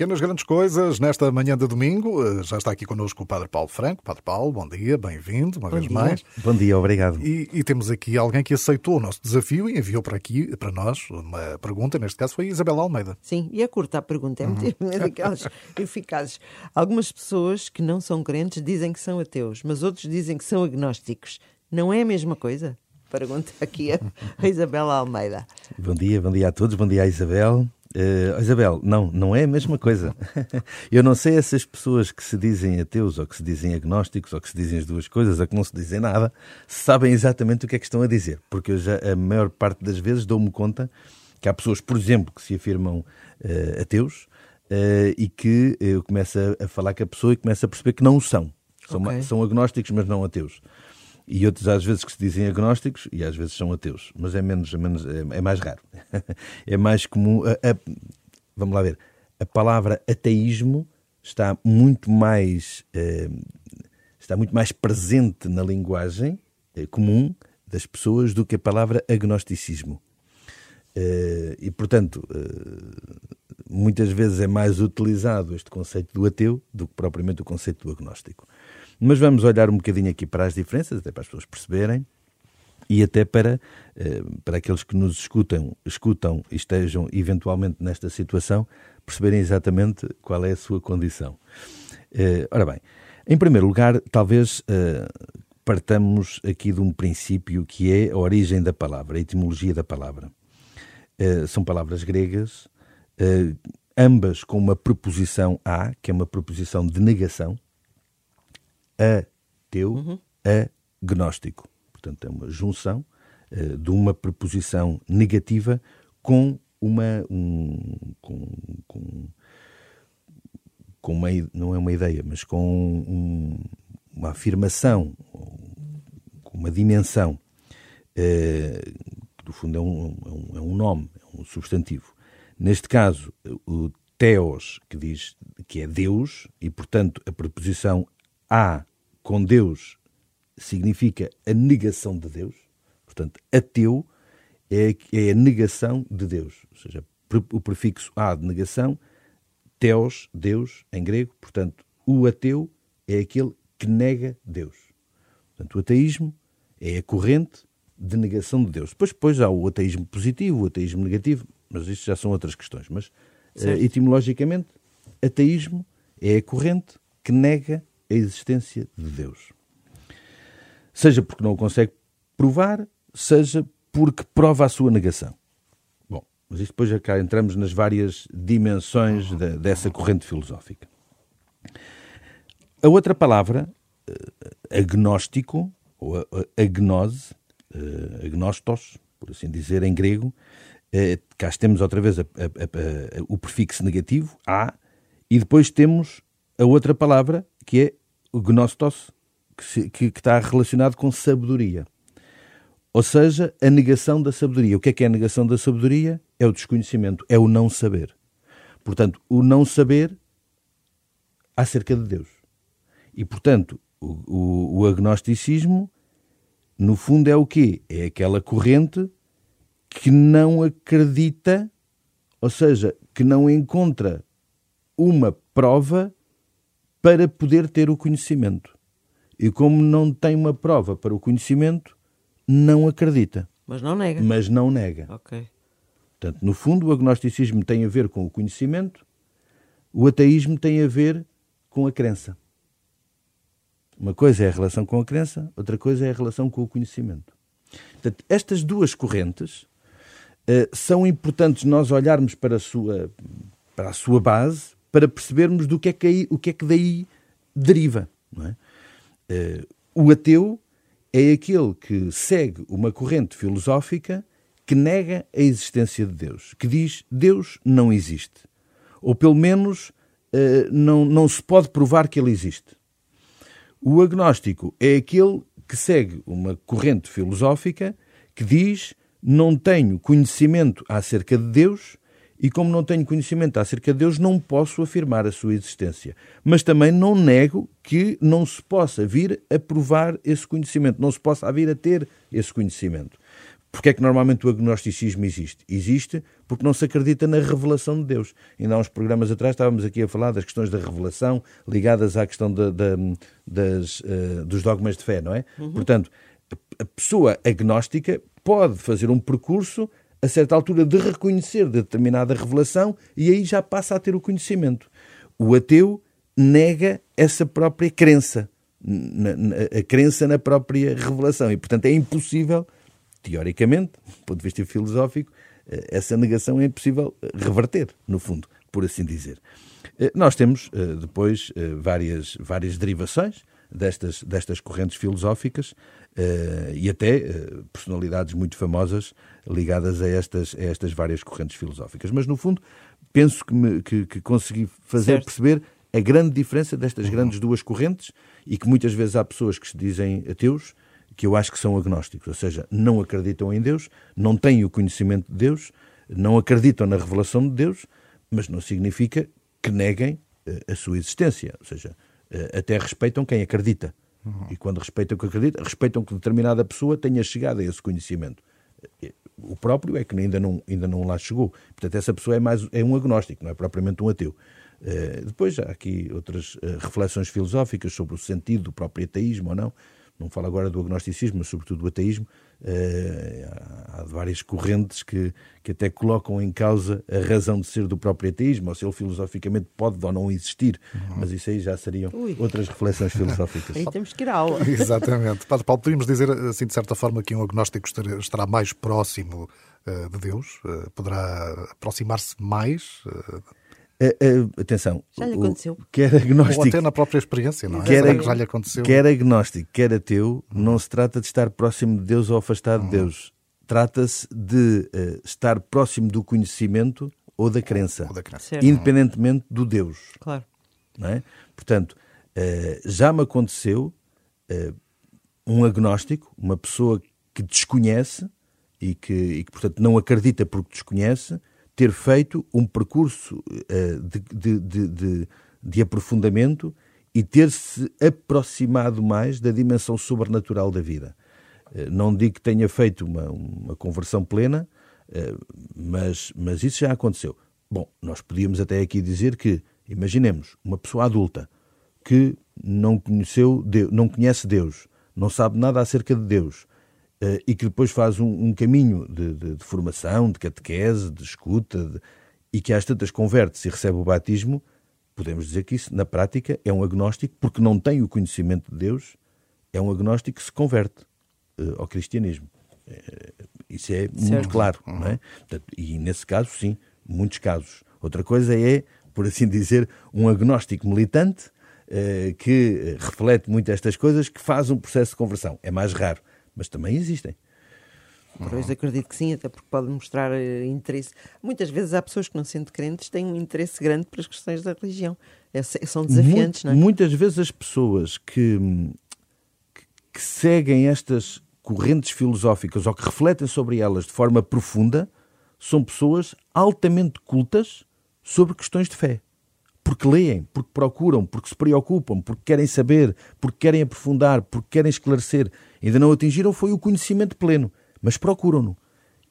Pequenas grandes coisas nesta manhã de domingo. Eh, já está aqui connosco o Padre Paulo Franco. Padre Paulo, bom dia, bem-vindo uma bom vez dia. mais. Bom dia, obrigado. E, e, temos aqui alguém que aceitou o nosso desafio e enviou para aqui, para nós, uma pergunta. Neste caso foi Isabela Almeida. Sim, e é curta a pergunta, é, muito, uhum. é daquelas eficazes. Algumas pessoas que não são crentes dizem que são ateus, mas outros dizem que são agnósticos. Não é a mesma coisa? Pergunta aqui a, a Isabela Almeida. Bom dia, bom dia a todos, bom dia a Isabel. Uh, Isabel, não, não é a mesma coisa. Eu não sei essas pessoas que se dizem ateus, ou que se dizem agnósticos, ou que se dizem as duas coisas, ou que não se dizem nada, sabem exatamente o que é que estão a dizer. Porque eu já, a maior parte das vezes, dou-me conta que há pessoas, por exemplo, que se afirmam uh, ateus uh, e que eu começo a, a, falar com a pessoa e começo a perceber que não o são. São, okay. são agnósticos, mas não ateus e outros às vezes que se dizem agnósticos e às vezes são ateus, mas é menos, é, menos, é, é mais raro. é mais comum. A, a, vamos lá ver. A palavra ateísmo está muito mais eh, está muito mais presente na linguagem eh, comum das pessoas do que a palavra agnosticismo. Eh, e portanto muitas vezes é mais utilizado este conceito do ateu do que propriamente o conceito do agnóstico. Mas vamos olhar um bocadinho aqui para as diferenças, até para as pessoas perceberem e até para, eh, para aqueles que nos escutam, escutam e estejam eventualmente nesta situação, perceberem exatamente qual é a sua condição. Eh, ora bem, em primeiro lugar, talvez eh, partamos aqui de um princípio que é a origem da palavra, a etimologia da palavra. São palavras gregas, ambas com uma preposição a, que é uma preposição de negação, ateu, uhum. agnóstico. Portanto, é uma junção uh, de uma preposição negativa com uma. Um, com, com, com uma. Não é uma ideia, mas com um, uma afirmação, com uma dimensão. Uh, que no fundo é um, é é um nome, é um substantivo. Neste caso, o Theos, que diz que é Deus, e portanto a preposição a com Deus significa a negação de Deus. Portanto, ateu é, é a negação de Deus. Ou seja, o prefixo a de negação, teos, Deus, em grego. Portanto, o ateu é aquele que nega Deus. Portanto, o ateísmo é a corrente de negação de Deus. Depois, depois há o ateísmo positivo, o ateísmo negativo, mas isto já são outras questões. Mas, uh, etimologicamente, ateísmo é a corrente que nega a existência de Deus. Seja porque não o consegue provar, seja porque prova a sua negação. Bom, mas isto depois já cá entramos nas várias dimensões de, dessa corrente filosófica. A outra palavra, eh, agnóstico, ou agnose, eh, agnostos, por assim dizer, em grego, eh, cá temos outra vez a, a, a, o prefixo negativo, a, e depois temos a outra palavra, que é gnostos, que, está relacionado com sabedoria. Ou seja, a negação da sabedoria. O que é que é a negação da sabedoria? É o desconhecimento, é o não saber. Portanto, o não saber acerca de Deus. E, portanto, o, o, o agnosticismo, no fundo, é o quê? É aquela corrente que não acredita, ou seja, que não encontra uma prova para poder ter o conhecimento. E como não tem uma prova para o conhecimento, não acredita. Mas não nega. Mas não nega. Ok. Portanto, no fundo, o agnosticismo tem a ver com o conhecimento, o ateísmo tem a ver com a crença. Uma coisa é a relação com a crença, outra coisa é a relação com o conhecimento. Portanto, estas duas correntes uh, são importantes nós olharmos para a sua, para a sua base, para percebermos do que é que, aí, o que, é que daí deriva. É? Uh, o ateu é aquele que segue uma corrente filosófica que nega a existência de Deus, que diz Deus não existe. Ou pelo menos uh, não, não se pode provar que ele existe. O agnóstico é aquele que segue uma corrente filosófica que diz não tenho conhecimento acerca de Deus e como não tenho conhecimento acerca de Deus, não posso afirmar a sua existência. Mas também não nego que não se possa vir a provar esse conhecimento, não se possa vir a ter esse conhecimento. Porquê é que normalmente o agnosticismo existe? Existe porque não se acredita na revelação de Deus. Ainda há uns programas atrás estávamos aqui a falar das questões da revelação ligadas à questão de, de, das, uh, dos dogmas de fé, não é? Uhum. Portanto, a pessoa agnóstica pode fazer um percurso a certa altura de reconhecer determinada revelação e aí já passa a ter o conhecimento. O ateu nega essa própria crença, a crença na própria revelação e, portanto, é impossível teoricamente, do ponto de vista filosófico, eh, essa negação é impossível eh, reverter, no fundo, por assim dizer. Eh, nós temos depois várias, várias derivações destas, destas correntes filosóficas e até personalidades muito famosas ligadas a estas, a estas várias correntes filosóficas. Mas, no fundo, penso que, me, que, que consegui fazer certo. perceber a grande diferença destas grandes duas correntes e que muitas vezes há pessoas que se dizem ateus que eu acho que são agnósticos, ou seja, não acreditam em Deus, não têm o conhecimento de Deus, não acreditam na revelação de Deus, mas não significa que neguem uh, a sua existência, ou seja, uh, até respeitam quem acredita. Uhum. E quando respeitam quem acredita, respeitam que determinada pessoa tenha chegado a esse conhecimento. Eh, o próprio é que ainda não, ainda não lá chegou. Portanto, essa pessoa é, mais, é um agnóstico, não é propriamente um ateu. Uh, depois há aqui outras reflexões filosóficas sobre o sentido do próprio ateísmo ou não não falo agora do agnosticismo, mas sobretudo do ateísmo, uh, há várias correntes que, que até colocam em causa a razão de ser do próprio ateísmo, ou se ele filosoficamente pode ou não existir, uhum. mas isso aí já seriam Ui. outras reflexões filosóficas. aí temos que ir à aula. Exatamente. Padre Paulo, podemos dizer, assim, de certa forma, que um agnóstico estará mais próximo uh, de Deus? Uh, poderá aproximar-se mais Uh, uh, atenção. Já lhe aconteceu. O, quer agnóstico. Ou até na própria experiência, não é? Quer, ag... já lhe aconteceu. quer agnóstico, quer ateu, não se trata de estar próximo de Deus ou afastado de Deus. Trata-se de uh, estar próximo do conhecimento ou da crença. Ou da crença. Independentemente do Deus. Claro. Não é? Portanto, já me aconteceu um agnóstico, uma pessoa que desconhece e que, e que, portanto, não acredita porque desconhece, ter feito um percurso uh, de, de, de, de, aprofundamento e ter-se aproximado mais da dimensão sobrenatural da vida. Uh, não digo que tenha feito uma, uma conversão plena, uh, mas, mas isso já aconteceu. Bom, nós podíamos até aqui dizer que, imaginemos, uma pessoa adulta que não, conheceu não conhece Deus, não sabe nada acerca de Deus, e que depois faz um, um caminho de, de, de, formação, de catequese, de escuta, de, e que às tantas converte-se e recebe o batismo, podemos dizer que isso, na prática, é um agnóstico, porque não tem o conhecimento de Deus, é um agnóstico que se converte uh, ao cristianismo. Uh, isso é certo. muito claro, uhum. não é? Portanto, e nesse caso, sim, muitos casos. Outra coisa é, por assim dizer, um agnóstico militante que reflete muito estas coisas, que faz um processo de conversão. É mais raro mas também existem. Pois acredito que sim, até porque pode mostrar uh, interesse. Muitas vezes há pessoas que não sendo crentes têm um interesse grande para as questões da religião. É, são desafiantes, Muito, não é? Muitas vezes as pessoas que, que, que seguem estas correntes filosóficas ou que refletem sobre elas de forma profunda são pessoas altamente cultas sobre questões de fé. Porque leem, porque procuram, porque se preocupam, porque querem saber, porque querem aprofundar, porque querem esclarecer. Ainda não atingiram foi o conhecimento pleno, mas procuram-no.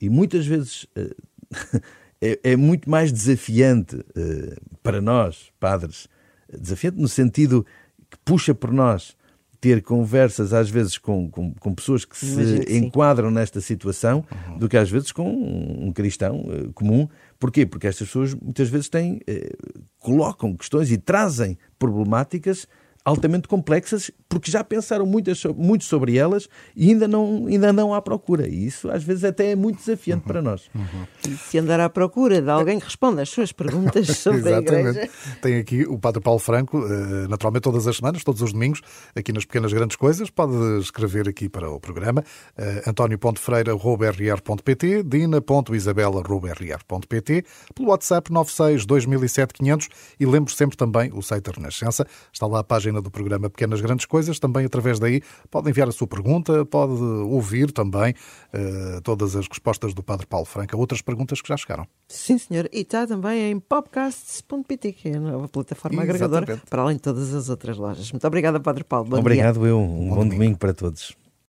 E muitas vezes uh, é, é, muito mais desafiante uh, para nós, padres, desafiante no sentido que puxa por nós ter conversas às vezes com, com, com pessoas que se enquadram nesta situação uhum. do que às vezes com um, cristão uh, comum. Porquê? Porque estas pessoas muitas vezes têm, colocam questões e trazem problemáticas altamente complexas, porque já pensaram muitas, muito sobre elas e ainda não, ainda não há procura. E isso às vezes até é muito desafiante uhum. para nós. Uhum. Se andar à procura de alguém que responda às suas perguntas sobre a Igreja. Tem aqui o Padre Paulo Franco, eh, naturalmente todas as semanas, todos os domingos, aqui nas Pequenas Grandes Coisas. Pode escrever aqui para o programa eh, antonio.freira.rr.pt, dina.isabela.rr.pt, pelo WhatsApp 96 2007 500 e lembro sempre também o site da Renascença. Está lá a página página do programa Pequenas Grandes Coisas. Também através daí pode enviar a sua pergunta, pode ouvir também uh, todas as respostas do Padre Paulo Franca, outras perguntas que já chegaram. Sim, senhor. E está também em podcasts.pt, que é a nova plataforma Exatamente. agregadora, para além de todas as outras lojas. Muito obrigada, Padre Paulo. Bom Obrigado, dia. eu. Um bom, bom domingo. domingo para todos.